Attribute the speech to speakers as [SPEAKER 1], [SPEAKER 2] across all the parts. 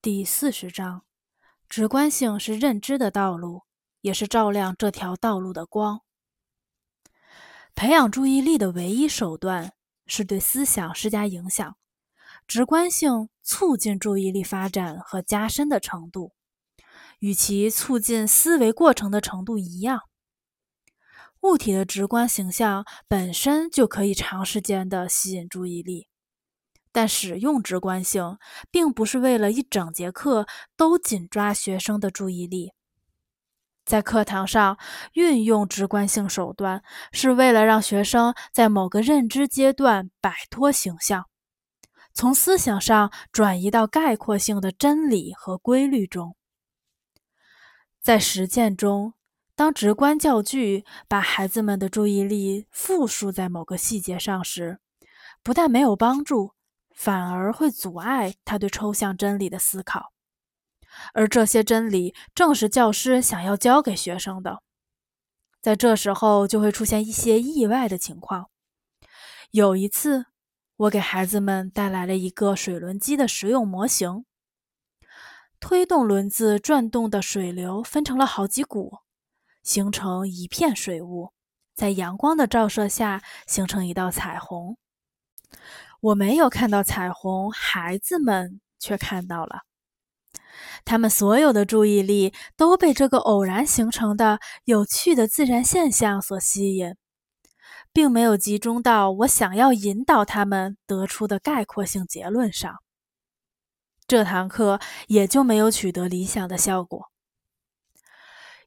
[SPEAKER 1] 第四十章，直观性是认知的道路，也是照亮这条道路的光。培养注意力的唯一手段是对思想施加影响。直观性促进注意力发展和加深的程度，与其促进思维过程的程度一样。物体的直观形象本身就可以长时间的吸引注意力。但使用直观性，并不是为了一整节课都紧抓学生的注意力。在课堂上运用直观性手段，是为了让学生在某个认知阶段摆脱形象，从思想上转移到概括性的真理和规律中。在实践中，当直观教具把孩子们的注意力复述在某个细节上时，不但没有帮助。反而会阻碍他对抽象真理的思考，而这些真理正是教师想要教给学生的。在这时候，就会出现一些意外的情况。有一次，我给孩子们带来了一个水轮机的实用模型，推动轮子转动的水流分成了好几股，形成一片水雾，在阳光的照射下形成一道彩虹。我没有看到彩虹，孩子们却看到了。他们所有的注意力都被这个偶然形成的有趣的自然现象所吸引，并没有集中到我想要引导他们得出的概括性结论上。这堂课也就没有取得理想的效果。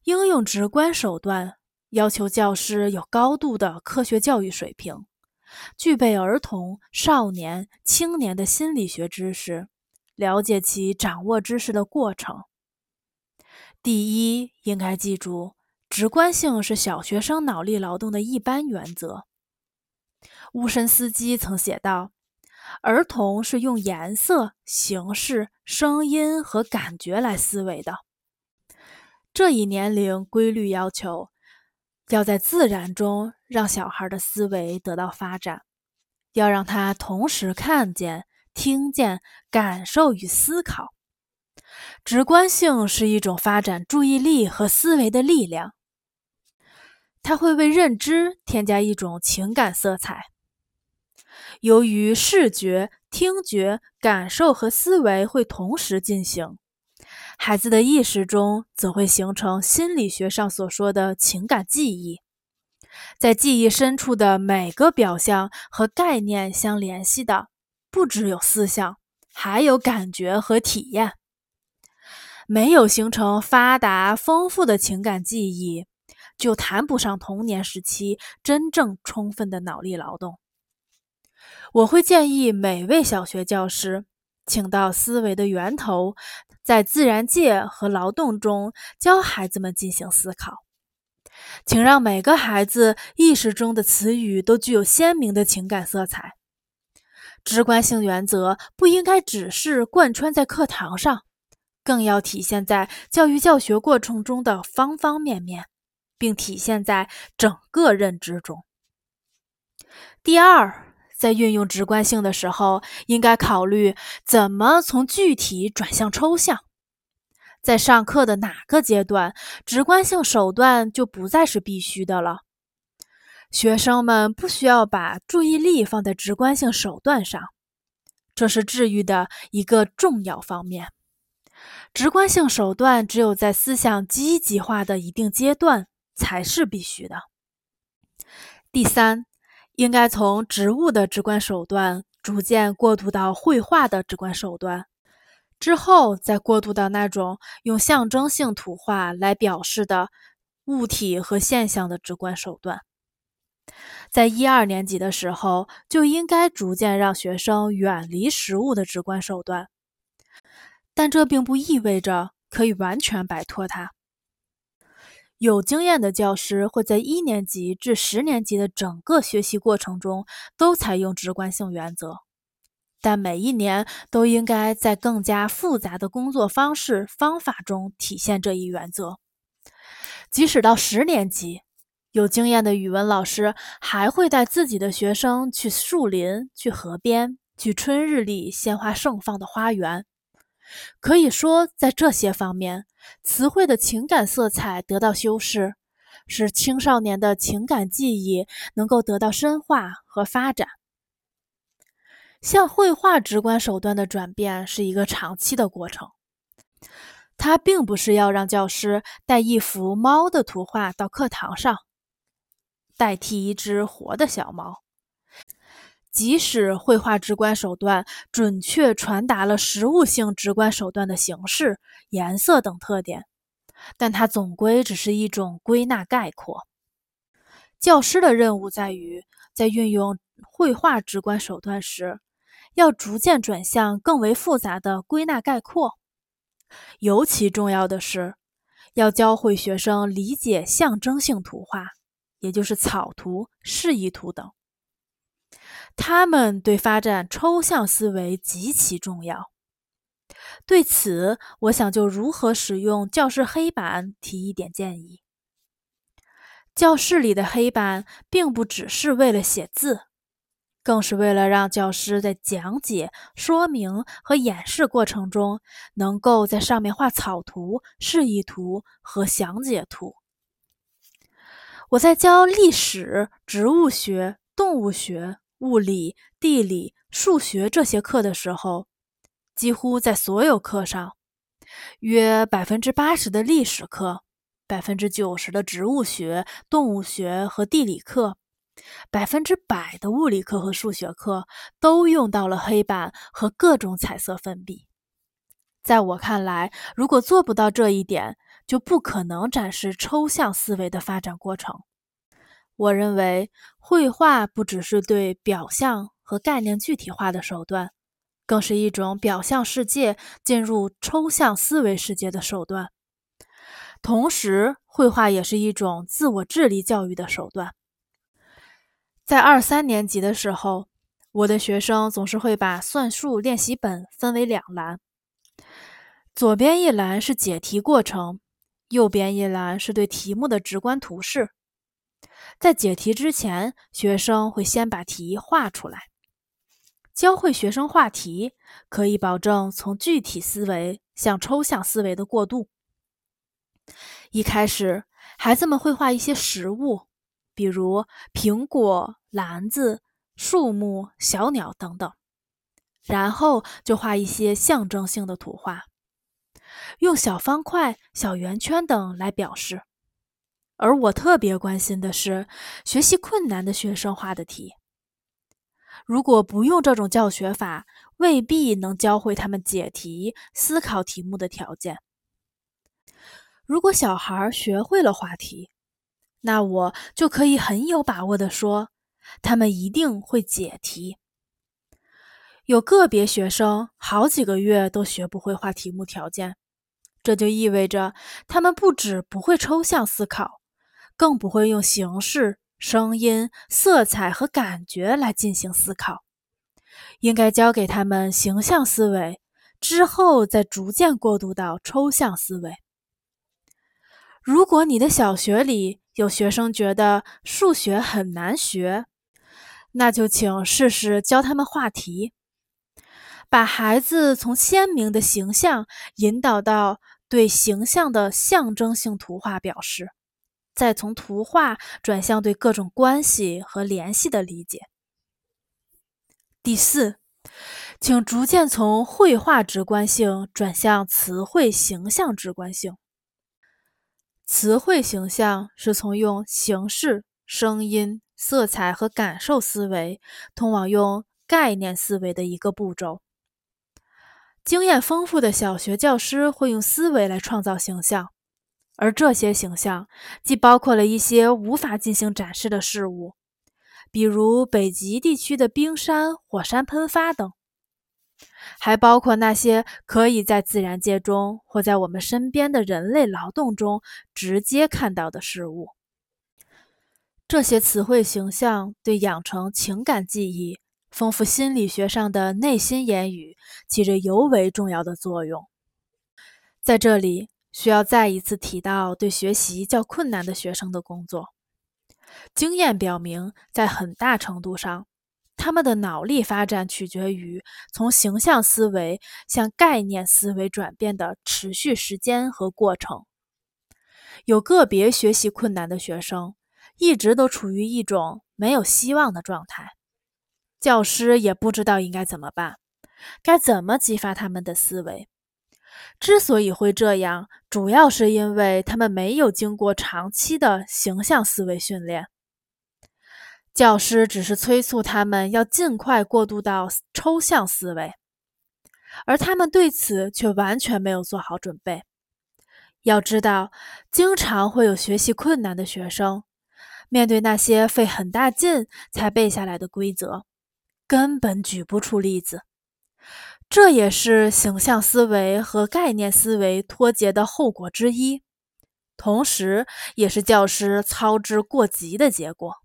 [SPEAKER 1] 应用直观手段，要求教师有高度的科学教育水平。具备儿童、少年、青年的心理学知识，了解其掌握知识的过程。第一，应该记住，直观性是小学生脑力劳动的一般原则。乌申斯基曾写道：“儿童是用颜色、形式、声音和感觉来思维的。”这一年龄规律要求。要在自然中让小孩的思维得到发展，要让他同时看见、听见、感受与思考。直观性是一种发展注意力和思维的力量，它会为认知添加一种情感色彩。由于视觉、听觉、感受和思维会同时进行。孩子的意识中则会形成心理学上所说的情感记忆，在记忆深处的每个表象和概念相联系的，不只有思想，还有感觉和体验。没有形成发达丰富的情感记忆，就谈不上童年时期真正充分的脑力劳动。我会建议每位小学教师。请到思维的源头，在自然界和劳动中教孩子们进行思考。请让每个孩子意识中的词语都具有鲜明的情感色彩。直观性原则不应该只是贯穿在课堂上，更要体现在教育教学过程中的方方面面，并体现在整个认知中。第二。在运用直观性的时候，应该考虑怎么从具体转向抽象。在上课的哪个阶段，直观性手段就不再是必须的了。学生们不需要把注意力放在直观性手段上，这是治愈的一个重要方面。直观性手段只有在思想积极化的一定阶段才是必须的。第三。应该从植物的直观手段逐渐过渡到绘画的直观手段，之后再过渡到那种用象征性图画来表示的物体和现象的直观手段。在一二年级的时候，就应该逐渐让学生远离实物的直观手段，但这并不意味着可以完全摆脱它。有经验的教师会在一年级至十年级的整个学习过程中都采用直观性原则，但每一年都应该在更加复杂的工作方式方法中体现这一原则。即使到十年级，有经验的语文老师还会带自己的学生去树林、去河边、去春日里鲜花盛放的花园。可以说，在这些方面，词汇的情感色彩得到修饰，使青少年的情感记忆能够得到深化和发展。向绘画直观手段的转变是一个长期的过程，它并不是要让教师带一幅猫的图画到课堂上，代替一只活的小猫。即使绘画直观手段准确传达了实物性直观手段的形式、颜色等特点，但它总归只是一种归纳概括。教师的任务在于，在运用绘画直观手段时，要逐渐转向更为复杂的归纳概括。尤其重要的是，要教会学生理解象征性图画，也就是草图、示意图等。他们对发展抽象思维极其重要。对此，我想就如何使用教室黑板提一点建议。教室里的黑板并不只是为了写字，更是为了让教师在讲解、说明和演示过程中，能够在上面画草图、示意图和详解图。我在教历史、植物学、动物学。物理、地理、数学这些课的时候，几乎在所有课上，约百分之八十的历史课、百分之九十的植物学、动物学和地理课、百分之百的物理课和数学课，都用到了黑板和各种彩色粉笔。在我看来，如果做不到这一点，就不可能展示抽象思维的发展过程。我认为，绘画不只是对表象和概念具体化的手段，更是一种表象世界进入抽象思维世界的手段。同时，绘画也是一种自我智力教育的手段。在二三年级的时候，我的学生总是会把算术练习本分为两栏，左边一栏是解题过程，右边一栏是对题目的直观图示。在解题之前，学生会先把题画出来。教会学生画题，可以保证从具体思维向抽象思维的过渡。一开始，孩子们会画一些实物，比如苹果、篮子、树木、小鸟等等，然后就画一些象征性的图画，用小方块、小圆圈等来表示。而我特别关心的是学习困难的学生画的题。如果不用这种教学法，未必能教会他们解题、思考题目的条件。如果小孩学会了画题，那我就可以很有把握的说，他们一定会解题。有个别学生好几个月都学不会画题目条件，这就意味着他们不止不会抽象思考。更不会用形式、声音、色彩和感觉来进行思考，应该教给他们形象思维，之后再逐渐过渡到抽象思维。如果你的小学里有学生觉得数学很难学，那就请试试教他们画题，把孩子从鲜明的形象引导到对形象的象征性图画表示。再从图画转向对各种关系和联系的理解。第四，请逐渐从绘画直观性转向词汇形象直观性。词汇形象是从用形式、声音、色彩和感受思维通往用概念思维的一个步骤。经验丰富的小学教师会用思维来创造形象。而这些形象既包括了一些无法进行展示的事物，比如北极地区的冰山、火山喷发等，还包括那些可以在自然界中或在我们身边的人类劳动中直接看到的事物。这些词汇形象对养成情感记忆、丰富心理学上的内心言语起着尤为重要的作用。在这里。需要再一次提到对学习较困难的学生的工作。经验表明，在很大程度上，他们的脑力发展取决于从形象思维向概念思维转变的持续时间和过程。有个别学习困难的学生一直都处于一种没有希望的状态，教师也不知道应该怎么办，该怎么激发他们的思维。之所以会这样，主要是因为他们没有经过长期的形象思维训练。教师只是催促他们要尽快过渡到抽象思维，而他们对此却完全没有做好准备。要知道，经常会有学习困难的学生，面对那些费很大劲才背下来的规则，根本举不出例子。这也是形象思维和概念思维脱节的后果之一，同时也是教师操之过急的结果。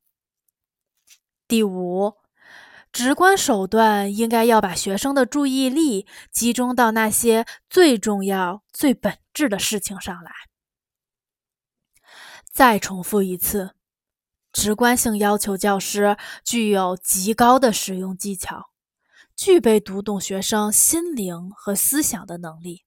[SPEAKER 1] 第五，直观手段应该要把学生的注意力集中到那些最重要、最本质的事情上来。再重复一次，直观性要求教师具有极高的使用技巧，具备读懂学生心灵和思想的能力。